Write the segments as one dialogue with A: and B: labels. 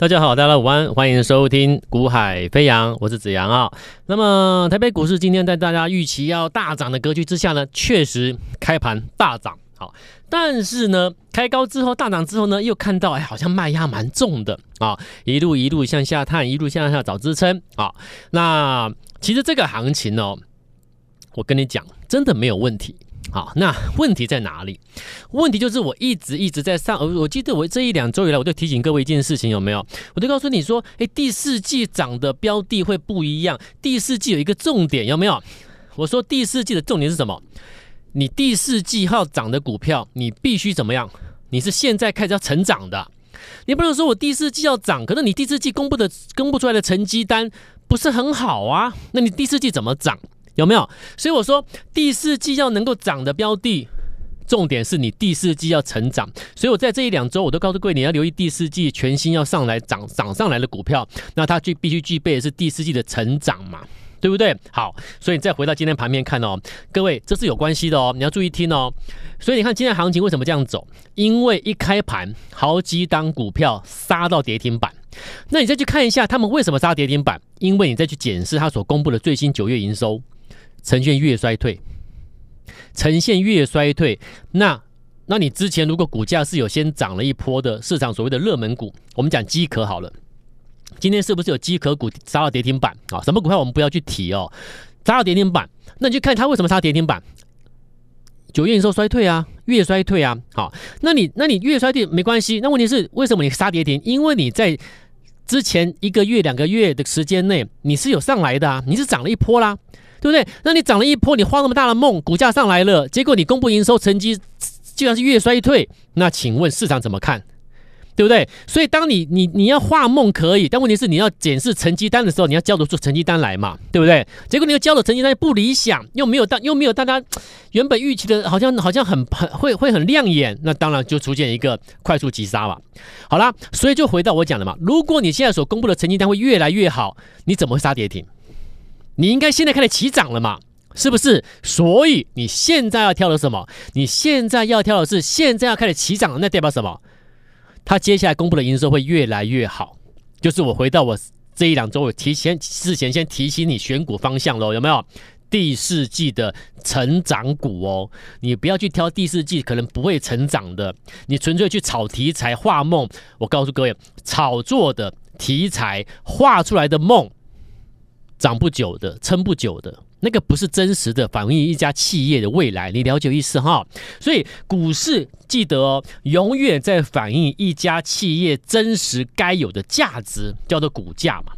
A: 大家好，大家午安，欢迎收听《股海飞扬》，我是子阳啊。那么台北股市今天在大家预期要大涨的格局之下呢，确实开盘大涨。好，但是呢，开高之后大涨之后呢，又看到哎，好像卖压蛮重的啊，一路一路向下探，一路向下找支撑啊。那其实这个行情哦，我跟你讲，真的没有问题。好，那问题在哪里？问题就是我一直一直在上，我记得我这一两周以来，我就提醒各位一件事情，有没有？我就告诉你说，诶，第四季涨的标的会不一样。第四季有一个重点，有没有？我说第四季的重点是什么？你第四季要涨的股票，你必须怎么样？你是现在开始要成长的，你不能说我第四季要涨，可是你第四季公布的公布出来的成绩单不是很好啊，那你第四季怎么涨？有没有？所以我说第四季要能够涨的标的，重点是你第四季要成长。所以我在这一两周，我都告诉各位，你要留意第四季全新要上来涨涨上来的股票，那它就必须具备的是第四季的成长嘛，对不对？好，所以再回到今天盘面看哦，各位这是有关系的哦，你要注意听哦。所以你看今天行情为什么这样走？因为一开盘好几档股票杀到跌停板，那你再去看一下他们为什么杀跌停板？因为你再去检视他所公布的最新九月营收。呈现月衰退，呈现月衰退。那，那你之前如果股价是有先涨了一波的市场所谓的热门股，我们讲机壳好了。今天是不是有机壳股杀到跌停板啊？什么股票我们不要去提哦，杀到跌停板。那你就看它为什么杀跌停板？九月营收衰退啊，月衰退啊。好，那你那你月衰退没关系。那问题是为什么你杀跌停？因为你在之前一个月、两个月的时间内，你是有上来的啊，你是涨了一波啦。对不对？那你涨了一波，你画那么大的梦，股价上来了，结果你公布营收成绩居然是越衰退，那请问市场怎么看？对不对？所以当你你你要画梦可以，但问题是你要检视成绩单的时候，你要交得出成绩单来嘛？对不对？结果你又交的成绩单不理想，又没有大又没有大家原本预期的，好像好像很很会会很亮眼，那当然就出现一个快速急杀嘛。好啦，所以就回到我讲的嘛，如果你现在所公布的成绩单会越来越好，你怎么会杀跌停？你应该现在开始起涨了嘛，是不是？所以你现在要挑的什么？你现在要挑的是现在要开始起涨了，那代表什么？它接下来公布的营收会越来越好。就是我回到我这一两周，我提前事前先提醒你选股方向喽，有没有？第四季的成长股哦，你不要去挑第四季可能不会成长的，你纯粹去炒题材画梦。我告诉各位，炒作的题材画出来的梦。涨不久的，撑不久的，那个不是真实的反映一家企业的未来，你了解意思哈？所以股市记得，永远在反映一家企业真实该有的价值，叫做股价嘛。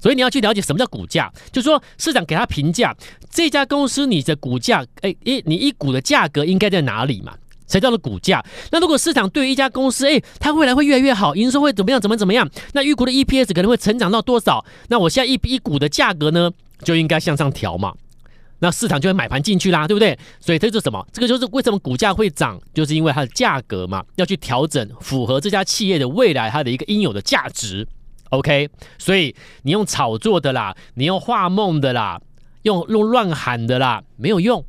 A: 所以你要去了解什么叫股价，就是说市场给他评价这家公司，你的股价，哎，一你一股的价格应该在哪里嘛？才叫做股价。那如果市场对于一家公司，哎，它未来会越来越好，营收会怎么样？怎么怎么样？那预估的 EPS 可能会成长到多少？那我现在一一股的价格呢，就应该向上调嘛。那市场就会买盘进去啦，对不对？所以这是什么？这个就是为什么股价会涨，就是因为它的价格嘛，要去调整，符合这家企业的未来它的一个应有的价值。OK，所以你用炒作的啦，你用画梦的啦，用用乱喊的啦，没有用，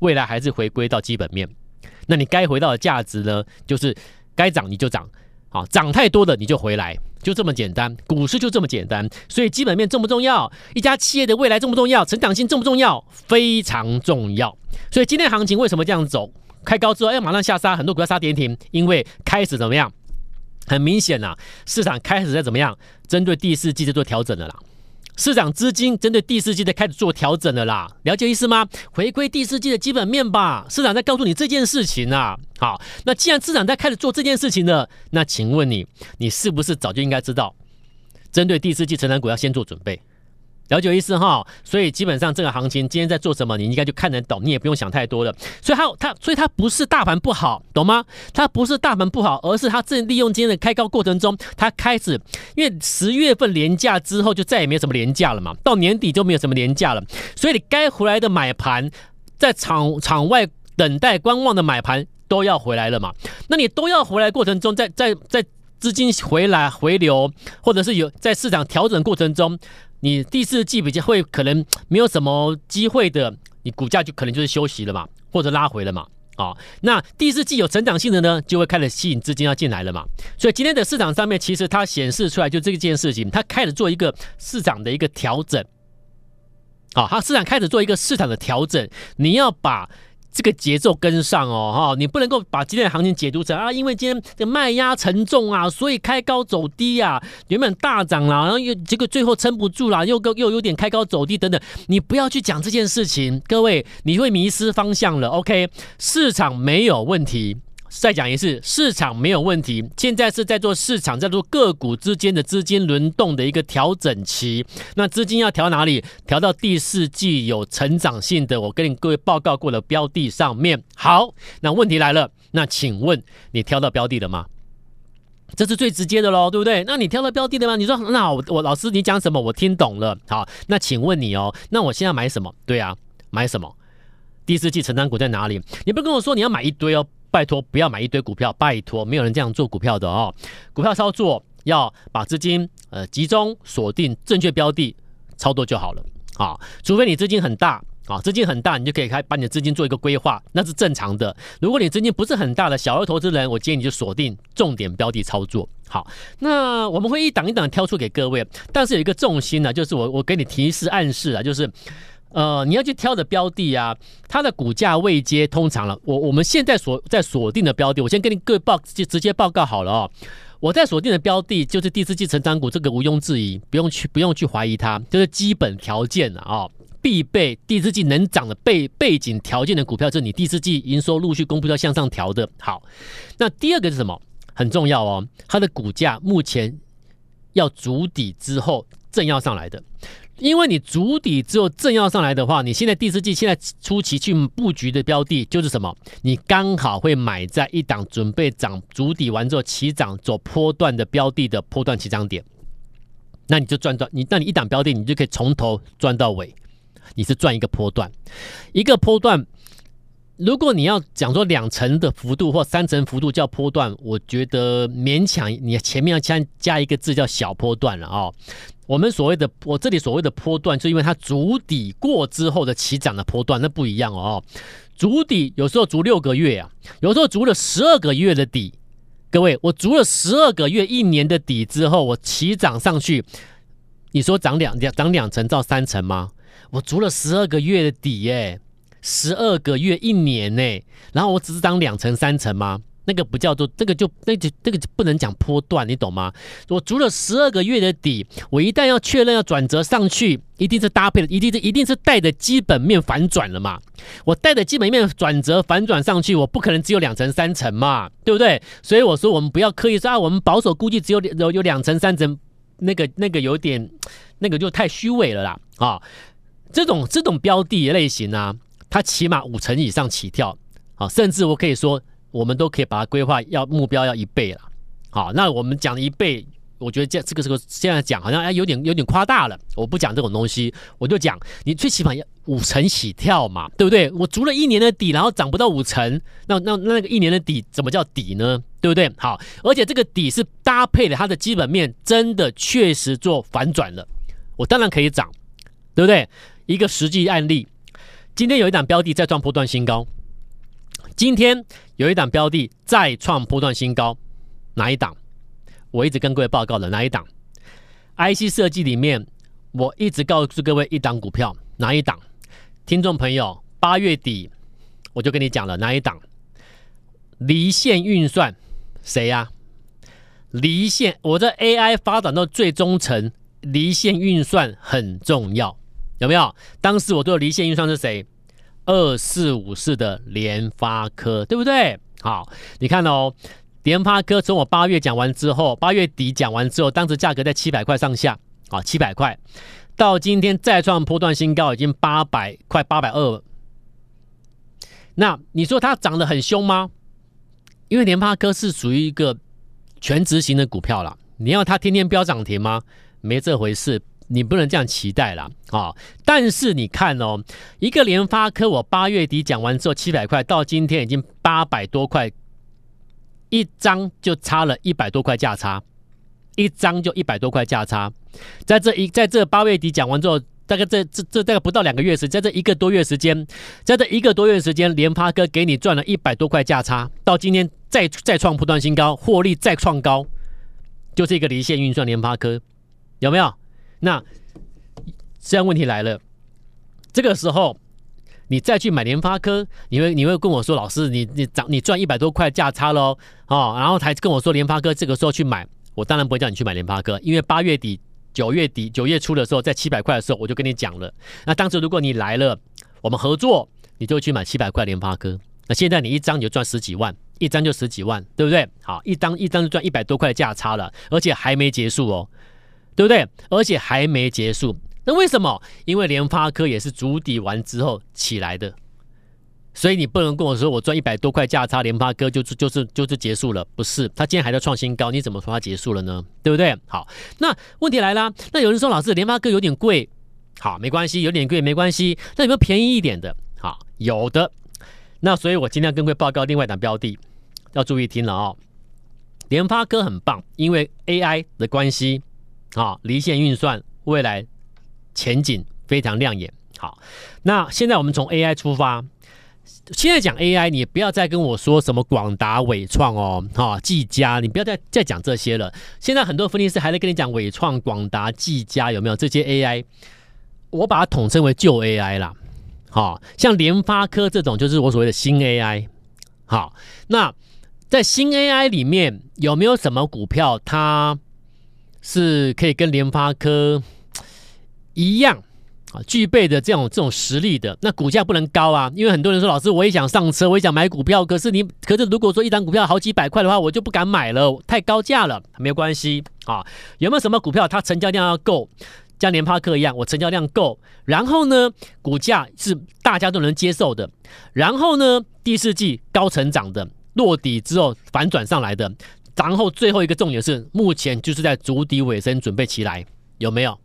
A: 未来还是回归到基本面。那你该回到的价值呢？就是该涨你就涨，好，涨太多的你就回来，就这么简单。股市就这么简单，所以基本面重不重要？一家企业的未来重不重要？成长性重不重要？非常重要。所以今天行情为什么这样走？开高之后，哎，马上下杀，很多股票杀跌停，因为开始怎么样？很明显呐，市场开始在怎么样？针对第四季在做调整的啦。市场资金针对第四季的开始做调整了啦，了解意思吗？回归第四季的基本面吧。市场在告诉你这件事情啊。好，那既然市场在开始做这件事情了，那请问你，你是不是早就应该知道，针对第四季成长股要先做准备？了解意思哈，所以基本上这个行情今天在做什么，你应该就看得懂，你也不用想太多了。所以它它所以它不是大盘不好，懂吗？它不是大盘不好，而是它正利用今天的开高过程中，它开始因为十月份连价之后就再也没有什么连价了嘛，到年底就没有什么连价了，所以你该回来的买盘，在场场外等待观望的买盘都要回来了嘛。那你都要回来过程中，在在在资金回来回流，或者是有在市场调整过程中。你第四季比较会可能没有什么机会的，你股价就可能就是休息了嘛，或者拉回了嘛。啊、那第四季有成长性的呢，就会开始吸引资金要进来了嘛。所以今天的市场上面，其实它显示出来就这件事情，它开始做一个市场的一个调整。好、它市场开始做一个市场的调整，你要把这个节奏跟上哦，哈，你不能够把今天的行情解读成啊，因为今天的卖压沉重啊，所以开高走低啊，原本大涨啦，然后又结果最后撑不住啦，又又又有点开高走低等等，你不要去讲这件事情，各位，你会迷失方向了。OK，市场没有问题。再讲一次，市场没有问题。现在是在做市场，在做个股之间的资金轮动的一个调整期。那资金要调哪里？调到第四季有成长性的，我跟你各位报告过的标的上面。好，那问题来了，那请问你挑到标的了吗？这是最直接的喽，对不对？那你挑到标的了吗？你说，那我我老师你讲什么？我听懂了。好，那请问你哦，那我现在买什么？对啊，买什么？第四季成长股在哪里？你不要跟我说你要买一堆哦。拜托，不要买一堆股票，拜托，没有人这样做股票的哦。股票操作要把资金呃集中锁定正确标的，操作就好了啊。除非你资金很大啊，资金很大，你就可以开把你的资金做一个规划，那是正常的。如果你资金不是很大的小额投资人，我建议你就锁定重点标的操作。好，那我们会一档一档挑出给各位，但是有一个重心呢，就是我我给你提示暗示啊，就是。呃，你要去挑的标的啊，它的股价位阶通常了，我我们现在所在锁定的标的，我先跟你各位报就直接报告好了哦。我在锁定的标的就是第四季成长股，这个毋庸置疑，不用去不用去怀疑它，就是基本条件啊，必备第四季能涨的背背景条件的股票，就是你第四季营收陆续公布要向上调的。好，那第二个是什么？很重要哦，它的股价目前要筑底之后正要上来的。因为你足底之后正要上来的话，你现在第四季现在初期去布局的标的就是什么？你刚好会买在一档准备涨足底完之后起涨走波段的标的的波段起涨点，那你就赚到你，那你一档标的你就可以从头赚到尾，你是赚一个波段，一个波段。如果你要讲说两层的幅度或三层幅度叫波段，我觉得勉强你前面要加加一个字叫小波段了哦。我们所谓的我这里所谓的波段，就因为它足底过之后的起涨的波段，那不一样哦。足底有时候足六个月啊，有时候足了十二个月的底。各位，我足了十二个月、一年的底之后，我起涨上去，你说涨两两涨两层到三层吗？我足了十二个月的底耶。十二个月一年呢，然后我只是涨两成三成吗？那个不叫做这个就那就这个就不能讲波段，你懂吗？我足了十二个月的底，我一旦要确认要转折上去，一定是搭配的，一定是一定是带着基本面反转了嘛。我带着基本面转折反转上去，我不可能只有两成三成嘛，对不对？所以我说我们不要刻意说啊，我们保守估计只有有有两成三成，那个那个有点那个就太虚伪了啦啊！这种这种标的类型啊。它起码五成以上起跳，啊，甚至我可以说，我们都可以把它规划要目标要一倍了，好，那我们讲一倍，我觉得这这个时候现在讲好像哎有点有点夸大了，我不讲这种东西，我就讲你最起码要五成起跳嘛，对不对？我足了一年的底，然后涨不到五成，那那那个一年的底怎么叫底呢？对不对？好，而且这个底是搭配了它的基本面，真的确实做反转了，我当然可以涨，对不对？一个实际案例。今天有一档标的再创波段新高。今天有一档标的再创波段新高，哪一档？我一直跟各位报告的哪一档？IC 设计里面，我一直告诉各位一档股票，哪一档？听众朋友，八月底我就跟你讲了，哪一档？离线运算，谁呀？离线，我的 AI 发展到最终层，离线运算很重要。有没有？当时我做的离线运算是谁？二四五四的联发科，对不对？好，你看哦，联发科从我八月讲完之后，八月底讲完之后，当时价格在七百块上下，啊，七百块，到今天再创波段新高，已经八百块，八百二。那你说它涨得很凶吗？因为联发科是属于一个全值型的股票啦，你要它天天飙涨停吗？没这回事。你不能这样期待了啊、但是你看哦，一个联发科，我八月底讲完之后七百块，到今天已经八百多块，一张就差了一百多块价差，一张就一百多块价差，在这一在这八月底讲完之后，大概这这这大概不到两个月时，在这一个多月时间，在这一个多月时间，联发科给你赚了一百多块价差，到今天再再创波段新高，获利再创高，就是一个离线运算联发科，有没有？那这样问题来了，这个时候你再去买联发科，你会你会跟我说，老师，你你涨你赚一百多块价差喽，哦，然后才跟我说联发科这个时候去买，我当然不会叫你去买联发科，因为八月底。九月底、九月初的时候，在七百块的时候，我就跟你讲了。那当时如果你来了，我们合作，你就去买七百块联发科。那现在你一张你就赚十几万，一张就十几万，对不对？好，一张一张就赚一百多块价差了，而且还没结束哦，对不对？而且还没结束。那为什么？因为联发科也是筑底完之后起来的。所以你不能跟我说我赚一百多块价差，联发科就就是就是结束了，不是？他今天还在创新高，你怎么说它结束了呢？对不对？好，那问题来了，那有人说老师联发科有点贵，好，没关系，有点贵没关系，那有没有便宜一点的？好，有的。那所以我今天跟各位报告另外一档标的，要注意听了哦。联发科很棒，因为 AI 的关系，啊，离线运算未来前景非常亮眼。好，那现在我们从 AI 出发。现在讲 AI，你不要再跟我说什么广达、伟创哦，哈，技嘉，你不要再再讲这些了。现在很多分析师还在跟你讲伟创、广达、技嘉有没有这些 AI？我把它统称为旧 AI 啦。好，像联发科这种就是我所谓的新 AI。好，那在新 AI 里面有没有什么股票它是可以跟联发科一样啊？具备的这种这种实力的，那股价不能高啊，因为很多人说，老师我也想上车，我也想买股票，可是你可是如果说一档股票好几百块的话，我就不敢买了，太高价了。没有关系啊，有没有什么股票它成交量要够，像联发科一样，我成交量够，然后呢，股价是大家都能接受的，然后呢，第四季高成长的，落底之后反转上来的，然后最后一个重点是，目前就是在筑底尾声，准备起来，有没有？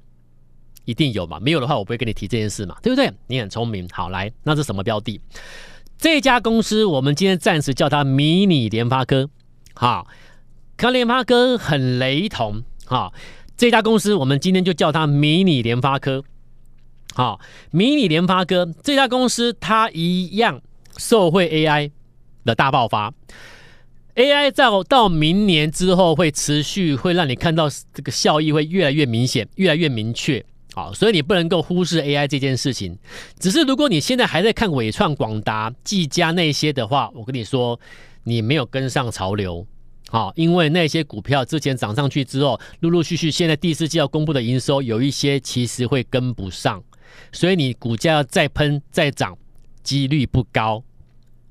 A: 一定有嘛？没有的话，我不会跟你提这件事嘛，对不对？你很聪明。好，来，那是什么标的？这家公司我们今天暂时叫它迷你联发科。好，跟联发科很雷同。好，这家公司我们今天就叫它迷你联发科。好，迷你联发科这家公司它一样受惠 AI 的大爆发。AI 在到明年之后会持续，会让你看到这个效益会越来越明显，越来越明确。好，所以你不能够忽视 AI 这件事情。只是如果你现在还在看纬创、广达、技嘉那些的话，我跟你说，你没有跟上潮流。好，因为那些股票之前涨上去之后，陆陆续续现在第四季要公布的营收，有一些其实会跟不上，所以你股价要再喷再涨，几率不高。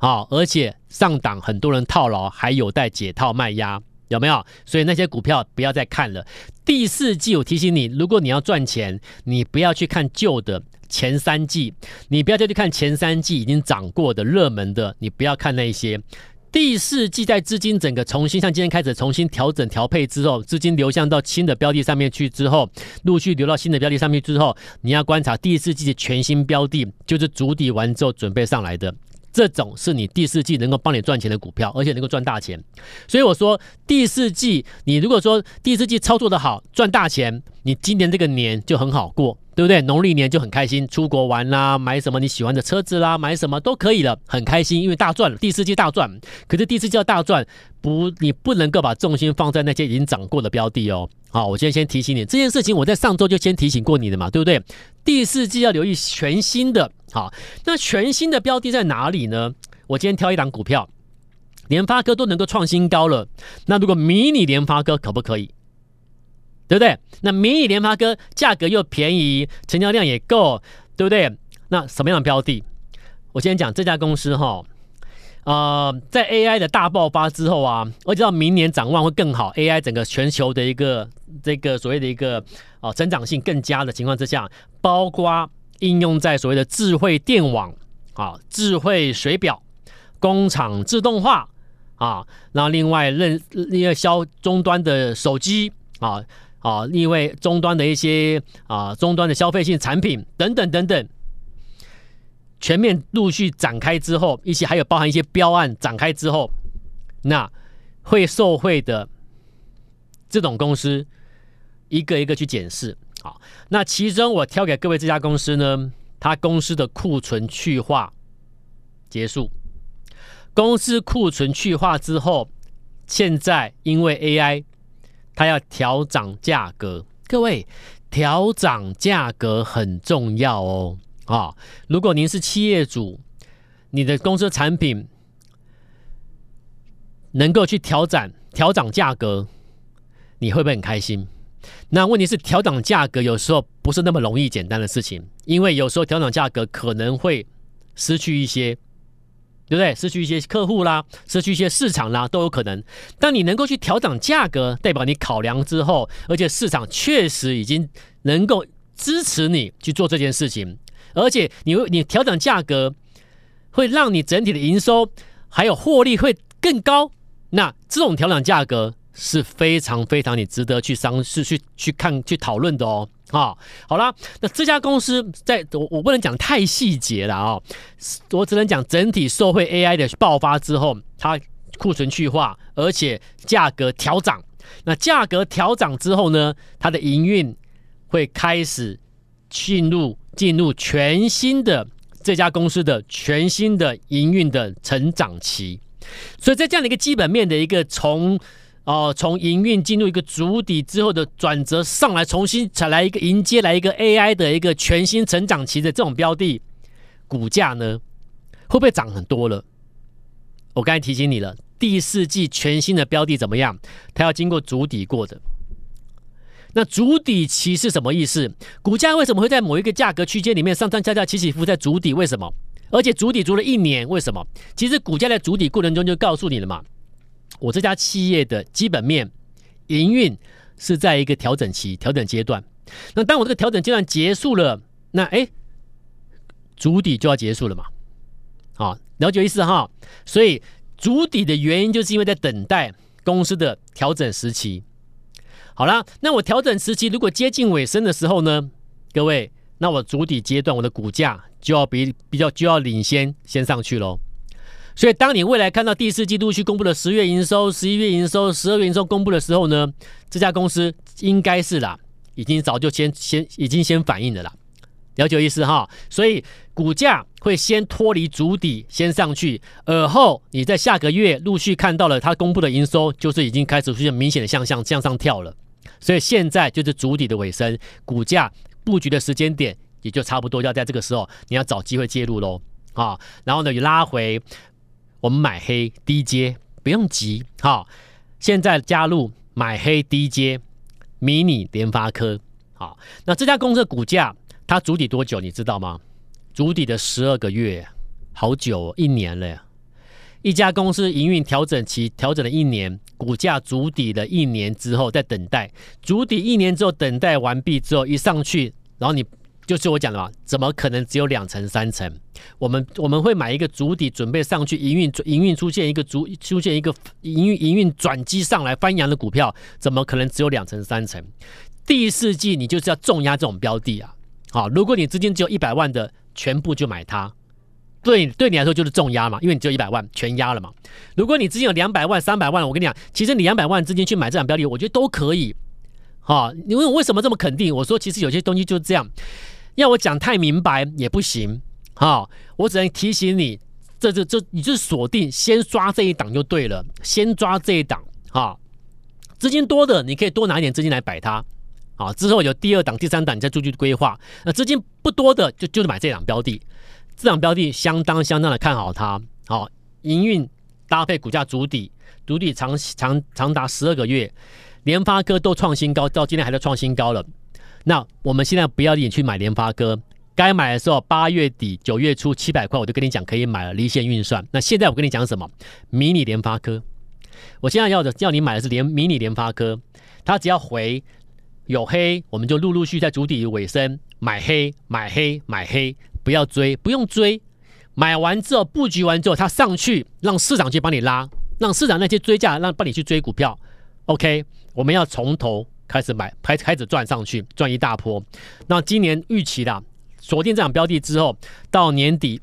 A: 好，而且上档很多人套牢，还有待解套卖压。有没有？所以那些股票不要再看了。第四季我提醒你，如果你要赚钱，你不要去看旧的前三季，你不要再去看前三季已经涨过的热门的，你不要看那些。第四季在资金整个重新，像今天开始重新调整调配之后，资金流向到新的标的上面去之后，陆续流到新的标的上面之后，你要观察第四季的全新标的，就是筑底完之后准备上来的。这种是你第四季能够帮你赚钱的股票，而且能够赚大钱。所以我说，第四季你如果说第四季操作的好，赚大钱，你今年这个年就很好过，对不对？农历年就很开心，出国玩啦，买什么你喜欢的车子啦，买什么都可以了，很开心，因为大赚了，第四季大赚。可是第四季要大赚，不，你不能够把重心放在那些已经涨过的标的哦。好，我今天先提醒你这件事情，我在上周就先提醒过你的嘛，对不对？第四季要留意全新的。好，那全新的标的在哪里呢？我今天挑一档股票，联发科都能够创新高了，那如果迷你联发科可不可以？对不对？那迷你联发科价格又便宜，成交量也够，对不对？那什么样的标的？我先讲这家公司哈。呃，在 AI 的大爆发之后啊，我知道明年展望会更好，AI 整个全球的一个这个所谓的一个哦增长性更佳的情况之下，包括应用在所谓的智慧电网啊、智慧水表、工厂自动化啊，那另外任另外消终端的手机啊啊，另外终端的一些啊终端的消费性产品等等等等。全面陆续展开之后，一些还有包含一些标案展开之后，那会受惠的这种公司，一个一个去检视。好，那其中我挑给各位这家公司呢，它公司的库存去化结束，公司库存去化之后，现在因为 AI，它要调涨价格。各位，调涨价格很重要哦。啊，如果您是企业主，你的公司产品能够去调涨调涨价格，你会不会很开心？那问题是调涨价格有时候不是那么容易简单的事情，因为有时候调涨价格可能会失去一些，对不对？失去一些客户啦，失去一些市场啦，都有可能。但你能够去调涨价格，代表你考量之后，而且市场确实已经能够支持你去做这件事情，而且你你调涨价格会让你整体的营收还有获利会更高。那这种调涨价格。是非常非常你值得去尝试去去看去讨论的哦啊，好啦，那这家公司在我我不能讲太细节了啊，我只能讲整体社会 AI 的爆发之后，它库存去化，而且价格调涨。那价格调涨之后呢，它的营运会开始进入进入全新的这家公司的全新的营运的成长期。所以在这样的一个基本面的一个从哦，从营运进入一个筑底之后的转折上来，重新再来一个迎接来一个 AI 的一个全新成长期的这种标的，股价呢会不会涨很多了？我刚才提醒你了，第四季全新的标的怎么样？它要经过筑底过的。那筑底期是什么意思？股价为什么会在某一个价格区间里面上上下下起起伏在筑底？为什么？而且筑底足了一年，为什么？其实股价在筑底过程中就告诉你了嘛。我这家企业的基本面营运是在一个调整期、调整阶段。那当我这个调整阶段结束了，那哎，筑底就要结束了嘛？好，了解意思哈。所以筑底的原因就是因为在等待公司的调整时期。好了，那我调整时期如果接近尾声的时候呢，各位，那我筑底阶段我的股价就要比比较就要领先先上去喽。所以，当你未来看到第四季度去公布的十月营收、十一月营收、十二月营收公布的时候呢，这家公司应该是啦，已经早就先先已经先反应了啦，了解意思哈。所以股价会先脱离主底，先上去，而后你在下个月陆续看到了它公布的营收，就是已经开始出现明显的向上向上跳了。所以现在就是主底的尾声，股价布局的时间点也就差不多要在这个时候，你要找机会介入喽啊。然后呢，你拉回。我们买黑低接不用急，好，现在加入买黑低接迷你联发科，好，那这家公司的股价它筑底多久你知道吗？筑底的十二个月，好久，一年了呀。一家公司营运调整期调整了一年，股价筑底了一年之后再等待，筑底一年之后等待完毕之后一上去，然后你。就是我讲的嘛，怎么可能只有两层三层？我们我们会买一个主底，准备上去营运，营运出现一个主出现一个营运营运转机上来翻扬的股票，怎么可能只有两层三层？第四季你就是要重压这种标的啊！好，如果你资金只有一百万的，全部就买它，对对你来说就是重压嘛，因为你只有一百万全压了嘛。如果你资金有两百万、三百万，我跟你讲，其实你两百万资金去买这种标的，我觉得都可以。好，你问我为什么这么肯定？我说其实有些东西就是这样。要我讲太明白也不行，好，我只能提醒你，这这这，你就锁定先抓这一档就对了，先抓这一档，哈，资金多的你可以多拿一点资金来摆它，啊，之后有第二档、第三档你再出去规划，那资金不多的就就是买这档标的，这档标的相当相当的看好它，好，营运搭配股价筑底，筑底长长长达十二个月，联发科都创新高，到今天还在创新高了。那我们现在不要你去买联发科，该买的时候八月底九月初七百块我就跟你讲可以买了，离线运算。那现在我跟你讲什么？迷你联发科，我现在要的要你买的是联迷你联发科，它只要回有黑，我们就陆陆续续在主底尾声买黑买黑买黑，不要追，不用追，买完之后布局完之后它上去，让市场去帮你拉，让市场那些追价让帮你去追股票。OK，我们要从头。开始买，开开始赚上去，赚一大波。那今年预期的锁定这场标的之后，到年底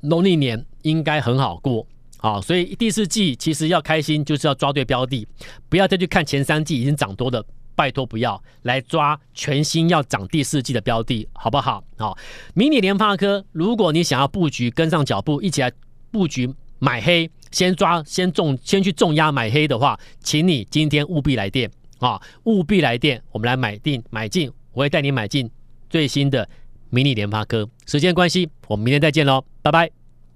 A: 农历年应该很好过。好，所以第四季其实要开心，就是要抓对标的，不要再去看前三季已经涨多的拜托不要来抓全新要涨第四季的标的，好不好？好，迷你联发科，如果你想要布局，跟上脚步，一起来布局买黑，先抓先重先去重压买黑的话，请你今天务必来电啊，务必来电，我们来买定买进，我会带你买进最新的迷你联发科。时间关系，我们明天再见喽，拜拜。